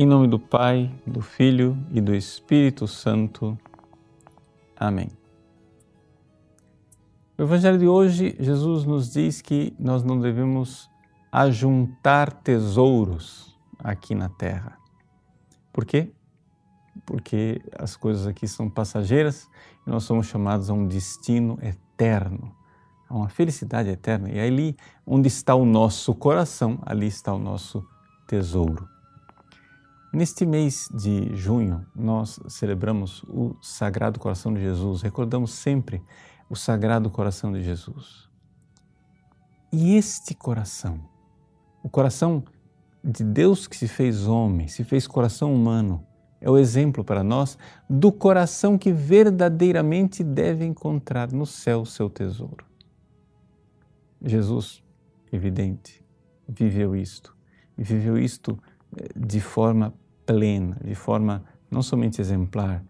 Em nome do Pai, do Filho e do Espírito Santo. Amém. No Evangelho de hoje, Jesus nos diz que nós não devemos ajuntar tesouros aqui na terra. Por quê? Porque as coisas aqui são passageiras e nós somos chamados a um destino eterno, a uma felicidade eterna. E ali onde está o nosso coração, ali está o nosso tesouro. Neste mês de junho, nós celebramos o Sagrado Coração de Jesus, recordamos sempre o Sagrado Coração de Jesus. E este coração, o coração de Deus que se fez homem, se fez coração humano, é o exemplo para nós do coração que verdadeiramente deve encontrar no céu seu tesouro. Jesus, evidente, viveu isto, e viveu isto de forma plena, de forma não somente exemplar.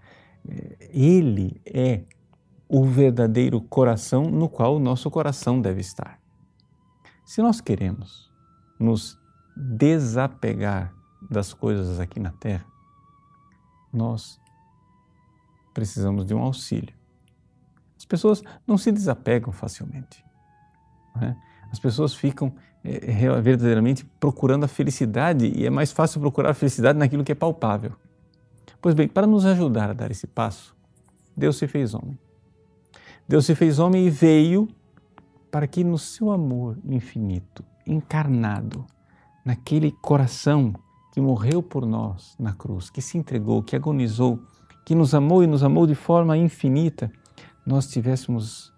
Ele é o verdadeiro coração no qual o nosso coração deve estar. Se nós queremos nos desapegar das coisas aqui na terra, nós precisamos de um auxílio. As pessoas não se desapegam facilmente. Não é? As pessoas ficam é, verdadeiramente procurando a felicidade e é mais fácil procurar a felicidade naquilo que é palpável. Pois bem, para nos ajudar a dar esse passo, Deus se fez homem. Deus se fez homem e veio para que no seu amor infinito, encarnado, naquele coração que morreu por nós na cruz, que se entregou, que agonizou, que nos amou e nos amou de forma infinita, nós tivéssemos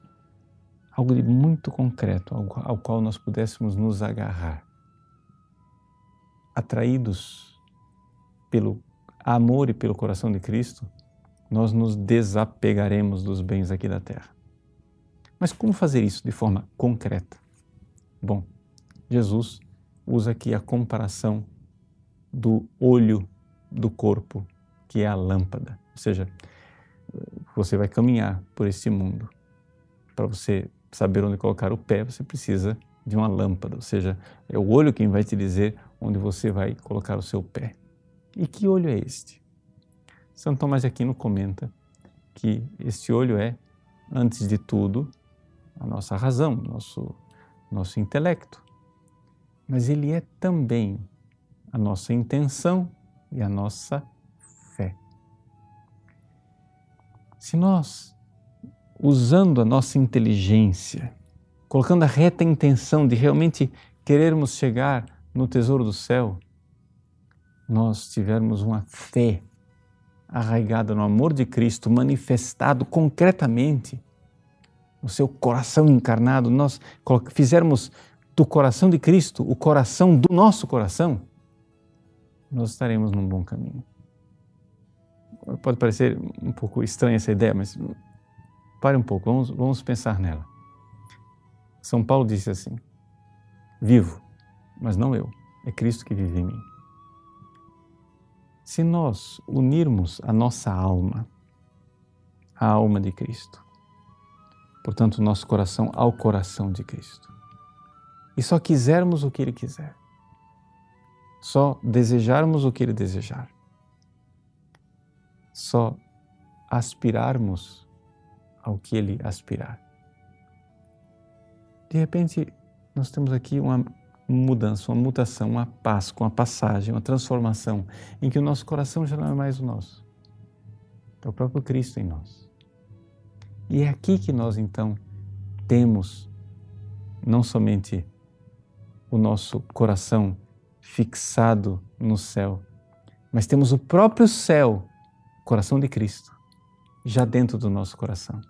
algo de muito concreto ao, qual nós pudéssemos nos agarrar. Atraídos pelo amor e pelo coração de Cristo, nós nos desapegaremos dos bens aqui da terra. Mas como fazer isso de forma concreta? Bom, Jesus usa aqui a comparação do olho do corpo, que é a lâmpada. Ou seja, você vai caminhar por esse mundo. Para você saber onde colocar o pé, você precisa de uma lâmpada, ou seja, é o olho quem vai te dizer onde você vai colocar o seu pé. E que olho é este? Santo Tomás de Aquino comenta que este olho é, antes de tudo, a nossa razão, nosso, nosso intelecto, mas ele é também a nossa intenção e a nossa fé. Se nós usando a nossa inteligência, colocando a reta intenção de realmente querermos chegar no tesouro do céu, nós tivermos uma fé arraigada no amor de Cristo, manifestado concretamente no seu coração encarnado, nós fizermos do coração de Cristo o coração do nosso coração, nós estaremos num bom caminho. Pode parecer um pouco estranha essa ideia, mas Pare um pouco, vamos, vamos pensar nela. São Paulo disse assim: Vivo, mas não eu, é Cristo que vive em mim. Se nós unirmos a nossa alma à alma de Cristo, portanto, o nosso coração ao coração de Cristo, e só quisermos o que Ele quiser, só desejarmos o que Ele desejar, só aspirarmos ao que ele aspirar. De repente, nós temos aqui uma mudança, uma mutação, uma paz, uma passagem, uma transformação, em que o nosso coração já não é mais o nosso. É o próprio Cristo em nós. E é aqui que nós então temos não somente o nosso coração fixado no céu, mas temos o próprio céu, coração de Cristo, já dentro do nosso coração.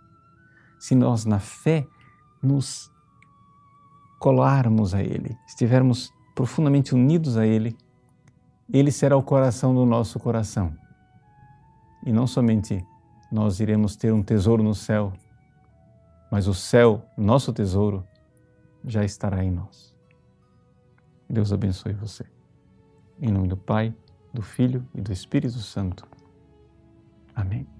Se nós, na fé, nos colarmos a Ele, estivermos profundamente unidos a Ele, Ele será o coração do nosso coração. E não somente nós iremos ter um tesouro no céu, mas o céu, nosso tesouro, já estará em nós. Deus abençoe você. Em nome do Pai, do Filho e do Espírito Santo. Amém.